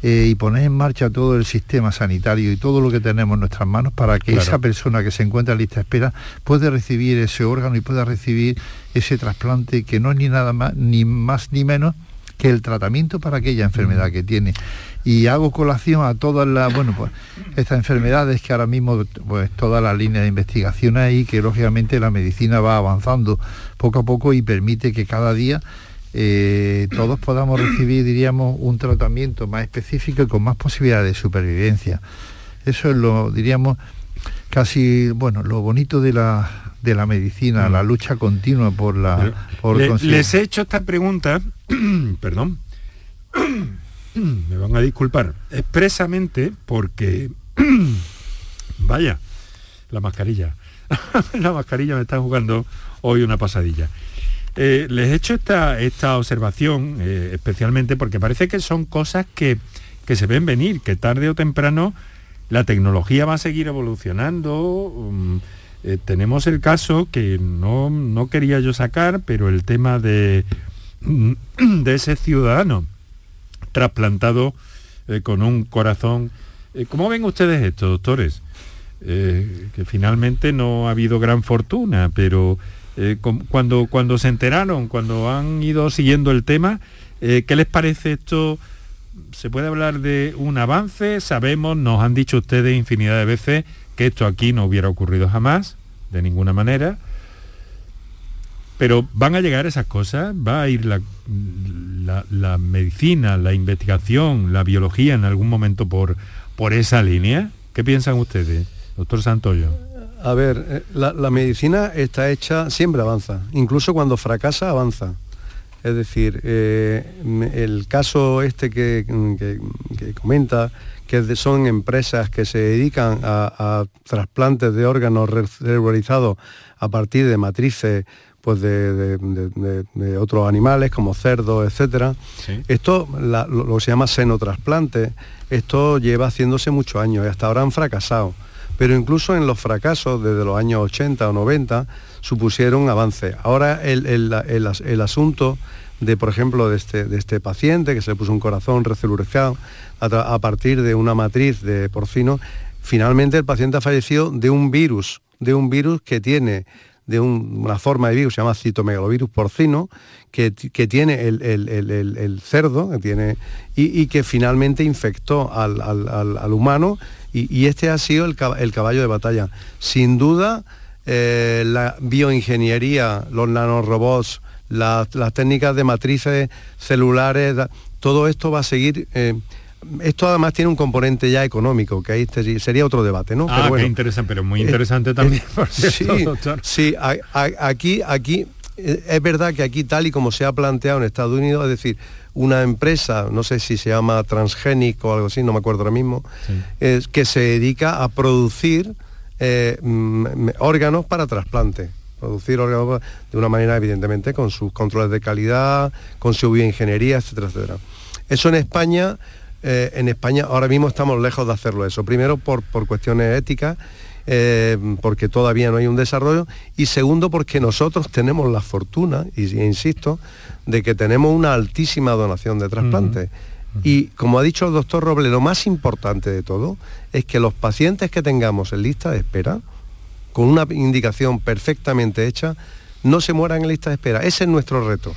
eh, y poner en marcha todo el sistema sanitario y todo lo que tenemos en nuestras manos para que esa persona que se encuentra en lista de espera pueda recibir ese órgano y pueda recibir ese trasplante que no es ni nada más, ni más ni menos que el tratamiento para aquella enfermedad que tiene y hago colación a todas las, bueno, pues estas enfermedades que ahora mismo, pues toda la línea de investigación ahí, que lógicamente la medicina va avanzando poco a poco y permite que cada día eh, todos podamos recibir, diríamos, un tratamiento más específico y con más posibilidades de supervivencia. Eso es lo, diríamos, casi, bueno, lo bonito de la, de la medicina, la lucha continua por la... Por les he hecho esta pregunta, [clears throat] perdón, [clears throat] [clears throat] me van a disculpar, expresamente porque, [clears throat] vaya, la mascarilla, [laughs] la mascarilla me está jugando hoy una pasadilla. Eh, les he hecho esta, esta observación eh, especialmente porque parece que son cosas que, que, se ven venir, que tarde o temprano la tecnología va a seguir evolucionando. Mm, eh, tenemos el caso que no, no, quería yo sacar, pero el tema de, [clears throat] de ese ciudadano trasplantado eh, con un corazón. Eh, ¿Cómo ven ustedes esto, doctores? Eh, que finalmente no ha habido gran fortuna, pero cuando, cuando se enteraron, cuando han ido siguiendo el tema, ¿qué les parece esto? ¿Se puede hablar de un avance? Sabemos, nos han dicho ustedes infinidad de veces que esto aquí no hubiera ocurrido jamás, de ninguna manera. Pero van a llegar esas cosas, va a ir la, la, medicina, la investigación, la biología en algún momento por, por esa línea. ¿Qué piensan ustedes, doctor Santoyo? A ver, eh, la, medicina está hecha, siempre avanza, incluso cuando fracasa avanza. Es decir, eh, el caso este que, comenta, que son empresas que se dedican a, a trasplantes de órganos regularizados a partir de matrices pues de, otros animales como cerdos, etcétera. Esto lo, que se llama senotrasplante, esto lleva haciéndose muchos años y hasta ahora han fracasado. Pero incluso en los fracasos desde los años 80 o 90 supusieron avances. Ahora el, asunto de, por ejemplo, de este, de este paciente que se le puso un corazón recelurizado a, a partir de una matriz de porcino, finalmente el paciente ha fallecido de un virus, de un virus que tiene de una forma de virus, se llama citomegalovirus porcino, que, tiene el, cerdo que tiene, y, que finalmente infectó al, humano, y, este ha sido el, caballo de batalla. Sin duda, eh, la bioingeniería, los nanorobots, las técnicas de matrices celulares, todo esto va a seguir... Eh, esto además tiene un componente ya económico, que ahí sería otro debate, ¿no? Ah, pero interesante, pero muy interesante también. [laughs] sí, sí, aquí, aquí es verdad que aquí tal y como se ha planteado en Estados Unidos, es decir, una empresa, no sé si se llama Transgenic o algo así, no me acuerdo ahora mismo, es que se dedica a producir eh, mm, órganos para trasplante. Producir órganos de una manera, evidentemente, con sus controles de calidad, con su bioingeniería, etcétera, etcétera. Eso en España, eh, en España ahora mismo estamos lejos de hacerlo eso. Primero por, por cuestiones éticas eh, porque todavía no hay un desarrollo, y segundo porque nosotros tenemos la fortuna, y, insisto, de que tenemos una altísima donación de trasplantes. Y como ha dicho el doctor Roble, lo más importante de todo es que los pacientes que tengamos en lista de espera, con una indicación perfectamente hecha, no se mueran en lista de espera. Ese es nuestro reto.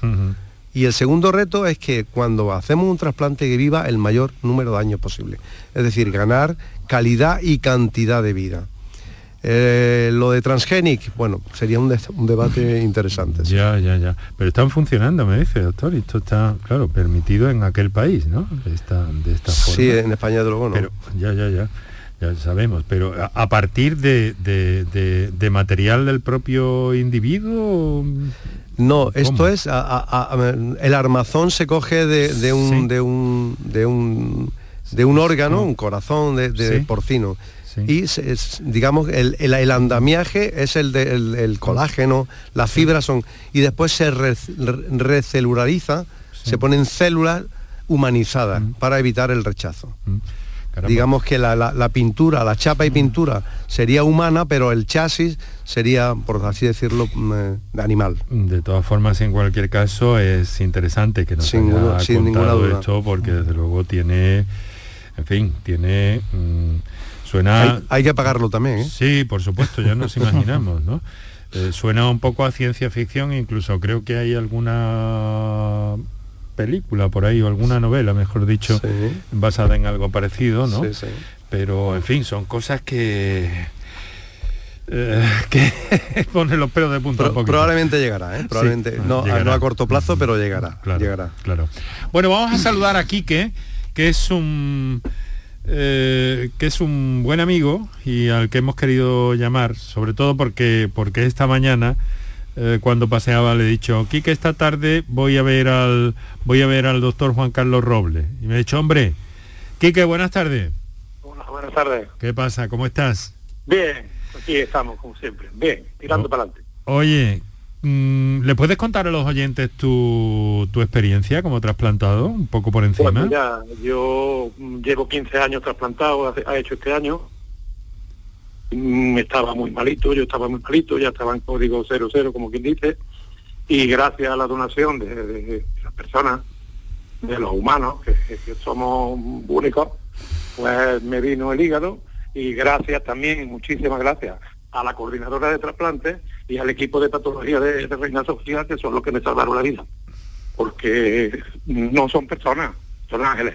Y el segundo reto es que cuando hacemos un trasplante que viva el mayor número de años posible. Es decir, ganar calidad y cantidad de vida. Eh, lo de transgenic, bueno, sería un, debate [laughs] interesante. Ya, ya, ya. Pero están funcionando, me dice, doctor, y esto está, claro, permitido en aquel país, ¿no? De esta, de esta forma. Sí, en España de luego no. Pero, ya, ya, ya. Ya sabemos, pero a, partir de, de, material del propio individuo. No, esto es el armazón se coge de, un, de un de un de un órgano, un corazón de, porcino. Y digamos el, andamiaje es el del colágeno, las fibras son y después se recelulariza, se ponen células humanizadas mm. para evitar el rechazo. Mm. Digamos que la, pintura, la chapa y mm. pintura sería humana, pero el chasis sería, por así decirlo, eh, animal. De todas formas, en cualquier caso, es interesante que nos sin, haya sin contado esto, porque desde luego tiene, en fin, tiene Suena... Hay, que pagarlo también, ¿eh? Sí, por supuesto, ya nos [laughs] imaginamos, ¿no? Eh, suena un poco a ciencia ficción, incluso creo que hay alguna película por ahí, o alguna novela, mejor dicho, basada en algo parecido, ¿no? Sí, sí. Pero, en fin, son cosas que... Eh, [laughs] que pone los pelos de punta probablemente llegará ¿eh? probablemente no, no, a corto plazo pero llegará claro, llegará claro bueno vamos a saludar a Quique que es un eh, que es un buen amigo y al que hemos querido llamar, sobre todo porque, porque esta mañana, eh, cuando paseaba, le he dicho, Quique, esta tarde voy a ver al voy a ver al doctor Juan Carlos Robles. Y me ha dicho, hombre, Quique, buenas tardes. buenas tardes. ¿Qué pasa? ¿Cómo estás? Bien, aquí estamos, como siempre. Bien, tirando para adelante. Oye, Mm, ¿Le puedes contar a los oyentes tu, experiencia como trasplantado, un poco por encima? Bueno, ya, yo llevo 15 años trasplantado, ha hecho este año. Mm, estaba muy malito, yo estaba muy malito, ya estaba en código 00, como quien dice, y gracias a la donación de, las personas, de los humanos, que, somos únicos, pues me vino el hígado y gracias también, muchísimas gracias a la coordinadora de trasplantes y al equipo de patología de, Reina Sofía, que son los que me salvaron la vida. Porque no son personas, son ángeles.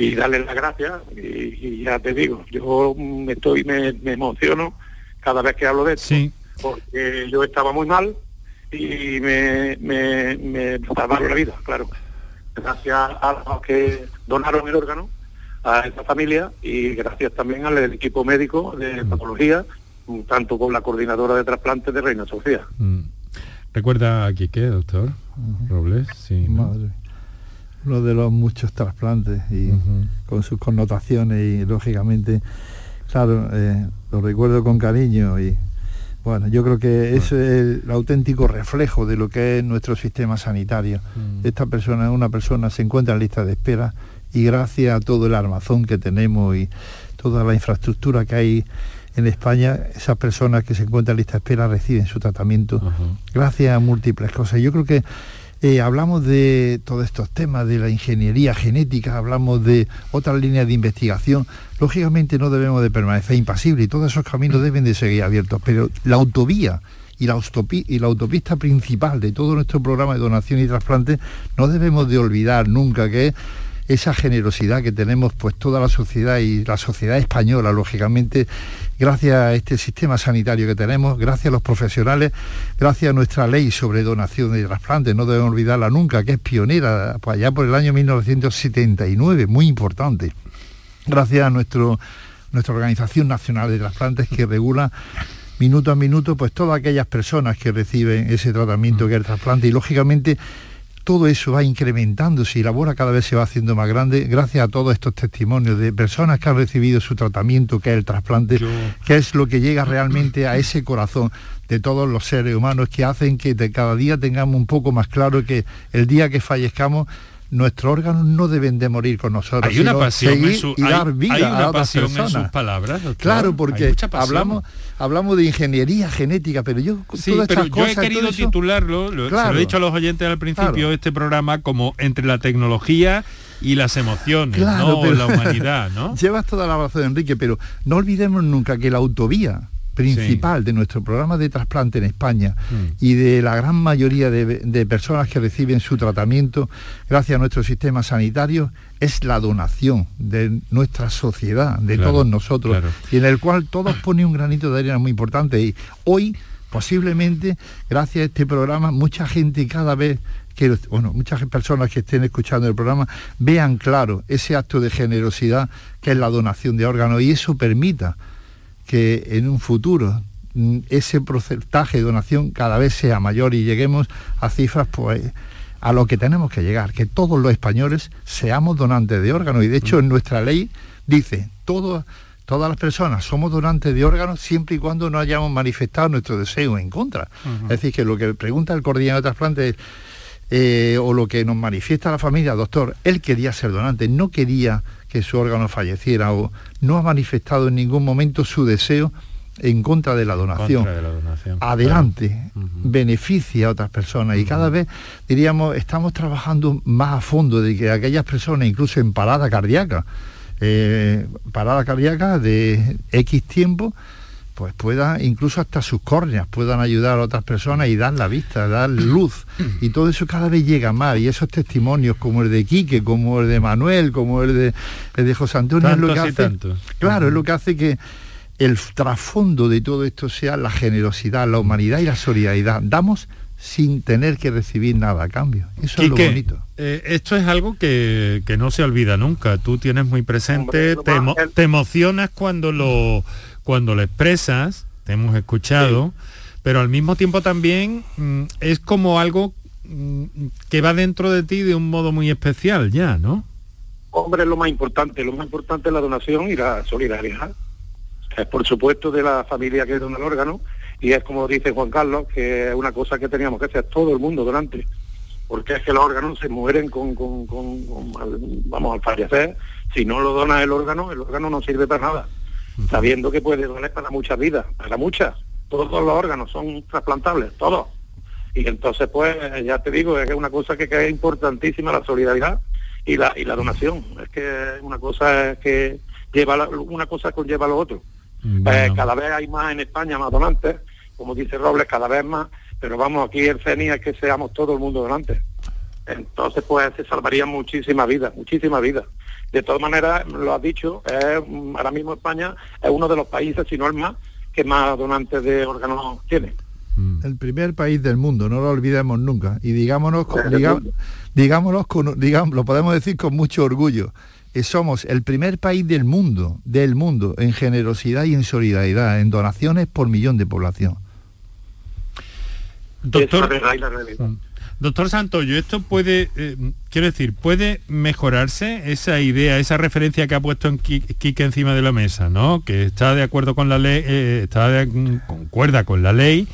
Y darles las gracias, y, ya te digo, yo me estoy, me, emociono cada vez que hablo de esto, porque yo estaba muy mal y me, me, me salvaron la vida, claro. Gracias a los que donaron el órgano, a esta familia y gracias también al equipo médico de patología tanto con la coordinadora de trasplantes de Reina Sofía. Mm. ¿Recuerda aquí qué, doctor? Robles, sí. Madre. Uno de los muchos trasplantes y con sus connotaciones y lógicamente, claro, eh, lo recuerdo con cariño y bueno, yo creo que eso es el auténtico reflejo de lo que es nuestro sistema sanitario. Mm. Esta persona, una persona se encuentra en lista de espera y gracias a todo el armazón que tenemos y toda la infraestructura que hay en España esas personas que se encuentran en lista de espera reciben su tratamiento gracias a múltiples cosas. Yo creo que eh, hablamos de todos estos temas, de la ingeniería genética, hablamos de otras líneas de investigación. Lógicamente no debemos de permanecer impasibles y todos esos caminos deben de seguir abiertos, pero la autovía y la, autopista principal de todo nuestro programa de donación y trasplante no debemos de olvidar nunca que es esa generosidad que tenemos pues toda la sociedad y la sociedad española, lógicamente, gracias a este sistema sanitario que tenemos, gracias a los profesionales, gracias a nuestra ley sobre donación de trasplantes, no debemos olvidarla nunca, que es pionera, pues allá por el año 1979, muy importante. Gracias a nuestro, nuestra Organización Nacional de Trasplantes que regula minuto a minuto pues todas aquellas personas que reciben ese tratamiento que es el trasplante y lógicamente todo eso va incrementándose y la bola cada vez se va haciendo más grande gracias a todos estos testimonios de personas que han recibido su tratamiento, que es el trasplante, que es lo que llega realmente a ese corazón de todos los seres humanos que hacen que de cada día tengamos un poco más claro que el día que fallezcamos nuestros órganos no deben de morir con nosotros. Hay una pasión en su, y dar vida hay una a pasión en sus palabras. doctor. Claro, porque hablamos hablamos de ingeniería genética, pero yo Sí, todas pero estas yo he querido titularlo, lo, se lo he dicho a los oyentes al principio Claro. de este programa, como entre la tecnología y las emociones, Claro, no pero- la humanidad, ¿no? [laughs] Llevas toda la razón, Enrique, pero no olvidemos nunca que la autovía principal de nuestro programa de trasplante en España Mm. y de la gran mayoría de, de personas que reciben su tratamiento gracias a nuestro sistema sanitario es la donación de nuestra sociedad, de Claro, todos nosotros, claro. y en el cual todos ponen un granito de arena muy importante. Y hoy, posiblemente, gracias a este programa, mucha gente cada vez que, bueno, muchas personas que estén escuchando el programa vean claro ese acto de generosidad que es la donación de órganos y eso permita que en un futuro mm, ese porcentaje de donación cada vez sea mayor y lleguemos a cifras pues a lo que tenemos que llegar, que todos los españoles seamos donantes de órganos. Y de hecho en nuestra ley dice todo todas las personas somos donantes de órganos siempre y cuando no hayamos manifestado nuestro deseo en contra. Es decir, que lo que pregunta el coordinador de trasplante es, eh, o lo que nos manifiesta la familia, doctor, él quería ser donante, no quería que su órgano falleciera o no ha manifestado en ningún momento su deseo en contra de la donación. De la donación, Adelante, beneficia a otras personas y cada vez, diríamos, estamos trabajando más a fondo de que aquellas personas, incluso en parada cardíaca, eh, parada cardíaca de X tiempo, pues puedan, incluso hasta sus córneas, puedan ayudar a otras personas y dar la vista, dar luz. Y todo eso cada vez llega más. Y esos testimonios como el de Quique, como el de Manuel, como el de, el de José Antonio, es lo que hace. Claro, es lo que hace que el trasfondo de todo esto sea la generosidad, la humanidad y la solidaridad. Damos sin tener que recibir nada a cambio. Eso es lo bonito. eh, esto es algo que, que no se olvida nunca. Tú tienes muy presente, Hombre, te, emo- te emocionas cuando lo, cuando lo expresas, te hemos escuchado, pero al mismo tiempo también mm, es como algo mm, que va dentro de ti de un modo muy especial ya, ¿no? Hombre, es lo más importante, lo más importante es la donación y la solidaridad. Es por supuesto de la familia que dona el órgano y es como dice Juan Carlos, que es una cosa que teníamos que hacer todo el mundo donante, porque es que los órganos se mueren con, con- con- con- al- vamos, al fallecer. Si no lo dona el órgano, el órgano no sirve para nada, sabiendo que puede donar para muchas vidas, para muchas. Todos los órganos son trasplantables, todos. Y entonces, pues, ya te digo, es una cosa que, que es importantísima la solidaridad y la, y la donación. Es que una cosa es que lleva la- una cosa conlleva lo otro. Eh, cada vez hay más en España, más donantes, como dice Robles, cada vez más, pero vamos, aquí el CENI es que seamos todo el mundo donantes. Entonces, pues se salvarían muchísimas vidas, muchísimas vidas. De todas maneras, lo has dicho, es, mm, ahora mismo España es uno de los países, si no el más, que más donantes de órganos tiene. El primer país del mundo, no lo olvidemos nunca. Y digámonos, con- mundo. digámonos con, digamos, lo podemos decir con mucho orgullo. que somos el primer país del mundo, del mundo, en generosidad y en solidaridad, en donaciones por millón de población. Doctor, Doctor Santoyo, esto puede, eh, quiero decir, puede mejorarse esa idea, esa referencia que ha puesto en Qui- Quique encima de la mesa, ¿no? Que está de acuerdo con la ley, eh, está concuerda con la ley,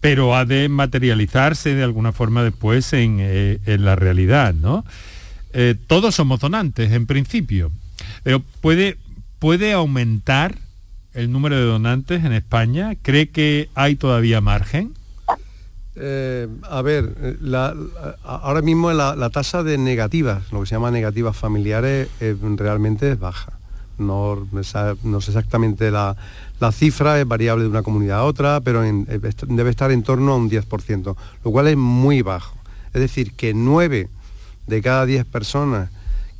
pero ha de materializarse de alguna forma después en, eh, en la realidad, ¿no? Todos somos donantes en principio, puede, puede aumentar el número de donantes en España. ¿Cree que hay todavía margen? Eh, a ver, eh, ahora mismo la, tasa de negativas, lo que se llama negativas familiares, eh, realmente es baja. No, no sé exactamente la, la cifra, es variable de una comunidad a otra, pero debe estar en torno a un 10%, lo cual es muy bajo. Es decir, que 9 de cada 10 personas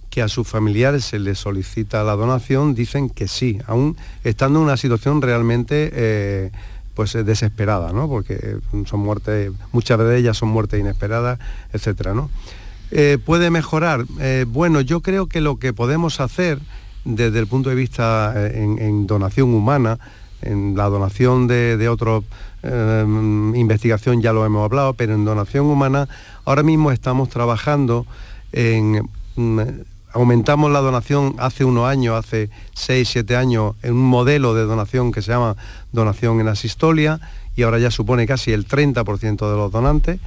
que a sus familiares se les solicita la donación dicen que sí, aún estando en una situación realmente pues desesperada, ¿no? Porque son muertes, muchas de ellas son muertes inesperadas, etcétera, ¿no? Eh, ¿Puede mejorar? Eh, bueno, yo creo que lo que podemos hacer desde el punto de vista en, donación humana, en la donación de, de otros investigación ya lo hemos hablado, pero en donación humana ahora mismo estamos trabajando en mm, aumentamos la donación hace unos años, hace 6, 7 años, en un modelo de donación que se llama donación en asistolia y ahora ya supone casi el 30% de los donantes.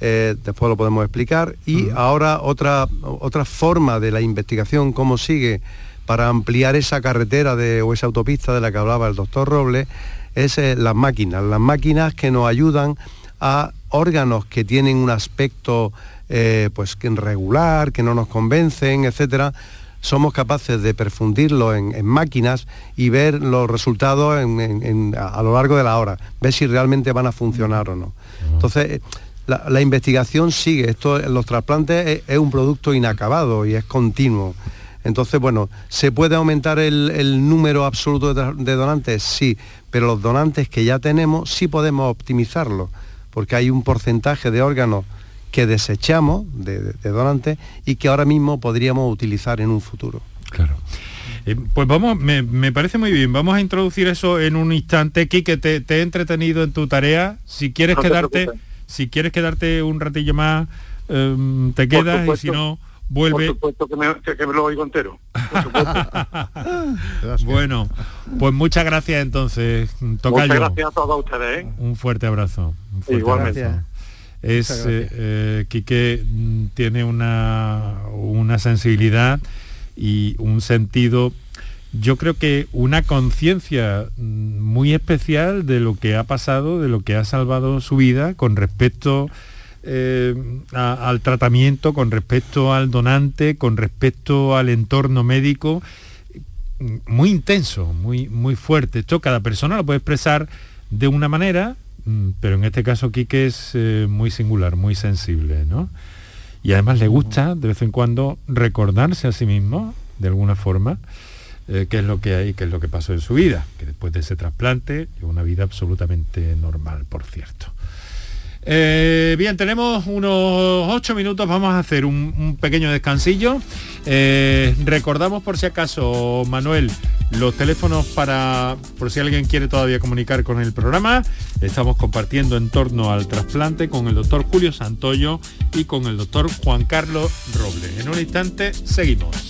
Eh, después lo podemos explicar. Y ahora otra, otra forma de la investigación, cómo sigue para ampliar esa carretera de, o esa autopista de la que hablaba el doctor Robles, es eh, las máquinas. Las máquinas que nos ayudan a órganos que tienen un aspecto eh, pues que regular, que no nos convencen, etcétera, somos capaces de perfundirlo en, máquinas y ver los resultados a, lo largo de la hora, ver si realmente van a funcionar o no. Entonces, la, investigación sigue, esto, los trasplantes es, un producto inacabado y es continuo. Entonces, bueno, ¿se puede aumentar el, número absoluto de, de, donantes? Sí, pero los donantes que ya tenemos sí podemos optimizarlo, porque hay un porcentaje de órganos que desechamos de, donantes y que ahora mismo podríamos utilizar en un futuro. Claro. Eh, pues vamos, me, parece muy bien. Vamos a introducir eso en un instante. Quique, te, te he entretenido en tu tarea. Si quieres quedarte, si quieres quedarte un ratillo más, em, te quedas y si no, vuelve. Por supuesto que me, lo oigo entero. [laughs] bueno, pues muchas gracias entonces. Muchas gracias a todos ustedes. ¿eh? Un fuerte abrazo. Igualmente es eh, eh, Quique mm, tiene una, una sensibilidad y un sentido yo creo que una conciencia mm, muy especial de lo que ha pasado, de lo que ha salvado su vida con respecto eh, al tratamiento, con respecto al donante, con respecto al entorno médico, mm, muy intenso, muy, muy fuerte. Esto cada persona lo puede expresar de una manera, pero en este caso Quique es eh, muy singular, muy sensible, ¿no? Y además le gusta de vez en cuando recordarse a sí mismo, de alguna forma, eh, qué es lo que hay, qué es lo que pasó en su vida, que después de ese trasplante, una vida absolutamente normal, por cierto. Eh, bien, tenemos unos ocho minutos, vamos a hacer un, pequeño descansillo. Eh, recordamos por si acaso, Manuel, los teléfonos para, por si alguien quiere todavía comunicar con el programa. Estamos compartiendo en torno al trasplante con el doctor Julio Santoyo y con el doctor Juan Carlos Robles. En un instante, seguimos.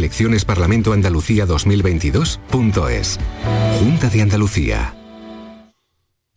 eleccionesparlamentoandalucía2022.es. Junta de Andalucía.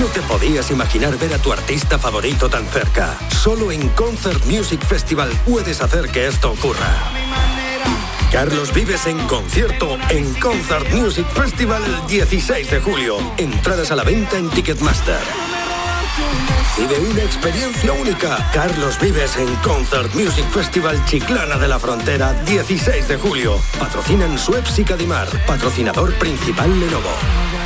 No te podías imaginar ver a tu artista favorito tan cerca. Solo en Concert Music Festival puedes hacer que esto ocurra. Carlos Vives en concierto en Concert Music Festival el 16 de julio. Entradas a la venta en Ticketmaster. Vive una experiencia única. Carlos Vives en Concert Music Festival Chiclana de la Frontera, 16 de julio. Patrocinan Suez y Cadimar. Patrocinador principal Lenovo.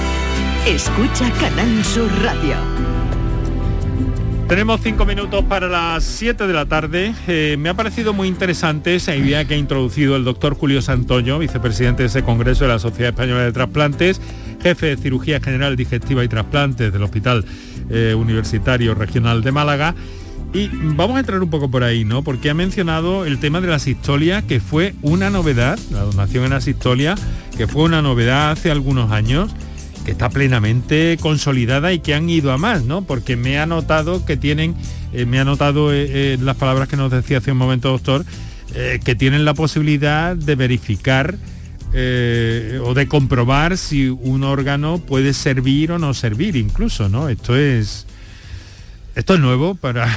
Escucha Canal Sur Radio. Tenemos cinco minutos para las 7 de la tarde. Eh, me ha parecido muy interesante esa idea que ha introducido el doctor Julio Santoño, vicepresidente de ese Congreso de la Sociedad Española de Trasplantes, jefe de Cirugía General Digestiva y Trasplantes del Hospital eh, Universitario Regional de Málaga. Y vamos a entrar un poco por ahí, ¿no? Porque ha mencionado el tema de la asistolia, que fue una novedad, la donación en asistolia, que fue una novedad hace algunos años que está plenamente consolidada y que han ido a más, ¿no? Porque me ha notado que tienen, eh, me ha notado eh, eh, las palabras que nos decía hace un momento, doctor, que tienen la posibilidad de verificar o de comprobar si un órgano puede servir o no servir, incluso, ¿no? Esto es. Esto es nuevo para...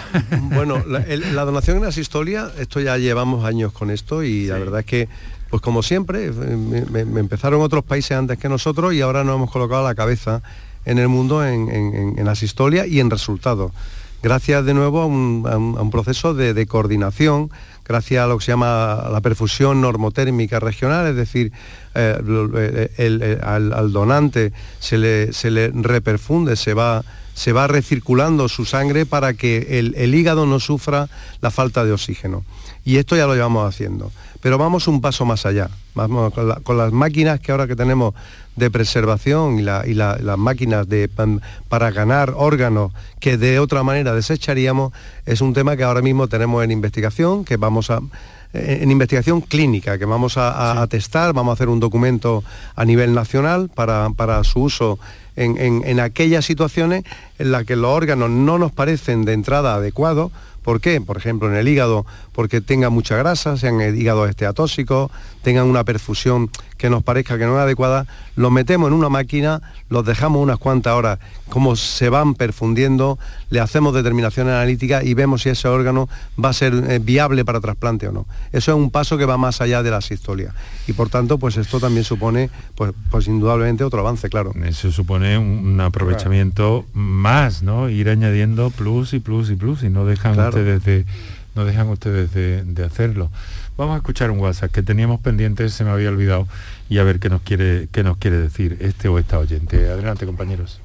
bueno, la, donación en asistolia, esto ya llevamos años con esto y la verdad es que pues como siempre, me, empezaron otros países antes que nosotros y ahora nos hemos colocado la cabeza en el mundo en, las historias y en resultados. Gracias de nuevo a un, proceso de, coordinación, gracias a lo que se llama la perfusión normotérmica regional, es decir, eh, al, donante se le, se le reperfunde, se va, se va recirculando su sangre para que el hígado no sufra la falta de oxígeno. Y esto ya lo llevamos haciendo. Pero vamos un paso más allá. Vamos, con, las máquinas que ahora que tenemos de preservación y, las máquinas de, para ganar órganos que de otra manera desecharíamos, es un tema que ahora mismo tenemos en investigación, que vamos a en investigación clínica que vamos a, testar, vamos a hacer un documento a nivel nacional para, su uso en, en, aquellas situaciones en las que los órganos no nos parecen de entrada adecuados ¿Por qué? Por ejemplo, en el hígado, porque tenga mucha grasa, sean hígados esteatóxicos, tengan una perfusión que nos parezca que no es adecuada, los metemos en una máquina, los dejamos unas cuantas horas, como se van perfundiendo, le hacemos determinación analítica y vemos si ese órgano va a ser eh, viable para trasplante o no. Eso es un paso que va más allá de la sistolia. Y por tanto, pues esto también supone, pues, pues indudablemente otro avance, claro. Eso supone un aprovechamiento más, ¿no? Ir añadiendo plus y plus y plus y no dejan ustedes no dejan ustedes de, hacerlo. Vamos a escuchar un WhatsApp que teníamos pendiente, se me había olvidado, y a ver qué nos quiere, qué nos quiere decir este o esta oyente. Adelante, compañeros.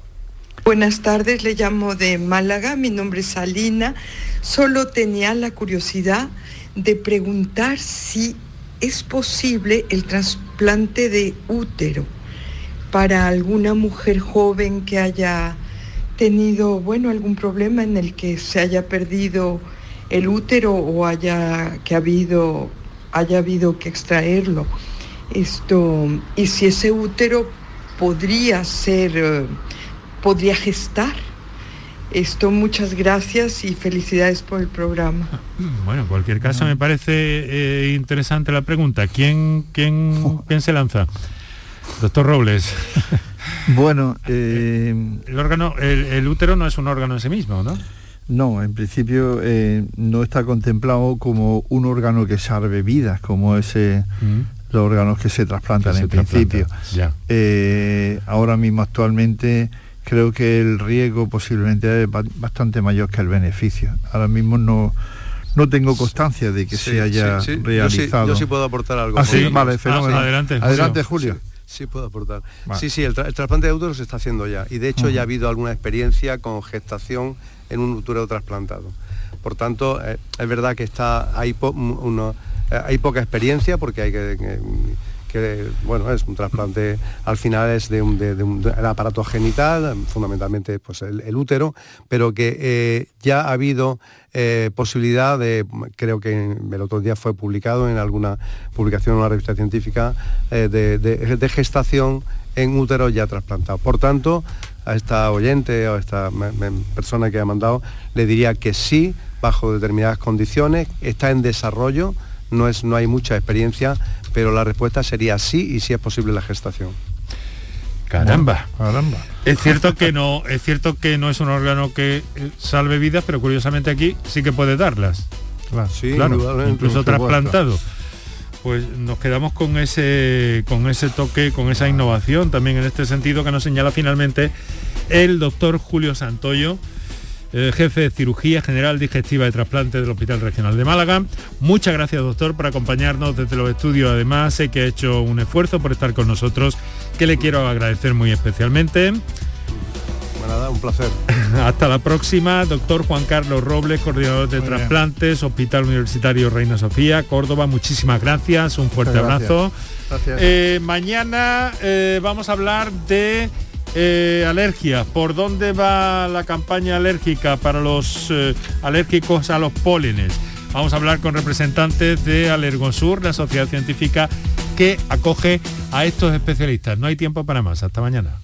Buenas tardes, le llamo de Málaga, mi nombre es Alina. Solo tenía la curiosidad de preguntar si es posible el trasplante de útero para alguna mujer joven que haya tenido, bueno, algún problema en el que se haya perdido el útero o haya que habido haya habido que extraerlo. Esto y si ese útero podría ser eh, podría gestar. Esto muchas gracias y felicidades por el programa. [clears throat] Bueno, en cualquier caso me parece eh, interesante la pregunta. ¿Quién, quién, [laughs] quién se lanza? Doctor Robles. Bueno, [laughs] eh, el órgano, el útero no es un órgano en sí mismo, ¿no? No, en principio eh, no está contemplado como un órgano que salve vidas, como ese mm. los órganos que se trasplantan en principio. Eh, ahora mismo actualmente creo que el riesgo posiblemente es bastante mayor que el beneficio. Ahora mismo no no tengo constancia de que se haya realizado. Yo sí, puedo aportar algo. Ah, sí, vale, fenómeno. adelante, adelante, Julio. Sí, puedo aportar. Sí, sí, el, trasplante de útero se está haciendo ya. Y de hecho ya ha habido alguna experiencia con gestación en un útero trasplantado. Por tanto, eh, es verdad que está, hay, eh, poca experiencia porque hay que, bueno, es un trasplante, al final es de un, aparato genital, fundamentalmente pues el, útero, pero que eh, ya ha habido posibilidad de, creo que el otro día fue publicado en alguna publicación en una revista científica, de, de, gestación en útero ya trasplantado. Por tanto, a esta oyente o a esta persona que ha mandado, le diría que sí, bajo determinadas condiciones, está en desarrollo, no, es, no hay mucha experiencia, pero la respuesta sería sí y sí es posible la gestación. Caramba. caramba. Es cierto que no, es cierto que no es un órgano que eh, salve vidas, pero curiosamente aquí sí que puede darlas. Claro, sí, incluso trasplantado. Pues nos quedamos con ese con ese toque, con esa innovación también en este sentido que nos señala finalmente el doctor Julio Santoyo eh, jefe de cirugía general digestiva y trasplante del Hospital Regional de Málaga. Muchas gracias, doctor, por acompañarnos desde los estudios. Además, sé que ha hecho un esfuerzo por estar con nosotros, que le quiero agradecer muy especialmente. Bueno, un placer. [laughs] Hasta la próxima, doctor Juan Carlos Robles, coordinador de trasplantes, Hospital Universitario Reina Sofía, Córdoba. Muchísimas gracias, un fuerte abrazo. Eh, mañana eh, vamos a hablar de eh, alergia. ¿Por dónde va la campaña alérgica para los eh, alérgicos a los pólenes? Vamos a hablar con representantes de Alergosur, la sociedad científica que acoge a estos especialistas. No hay tiempo para más. Hasta mañana.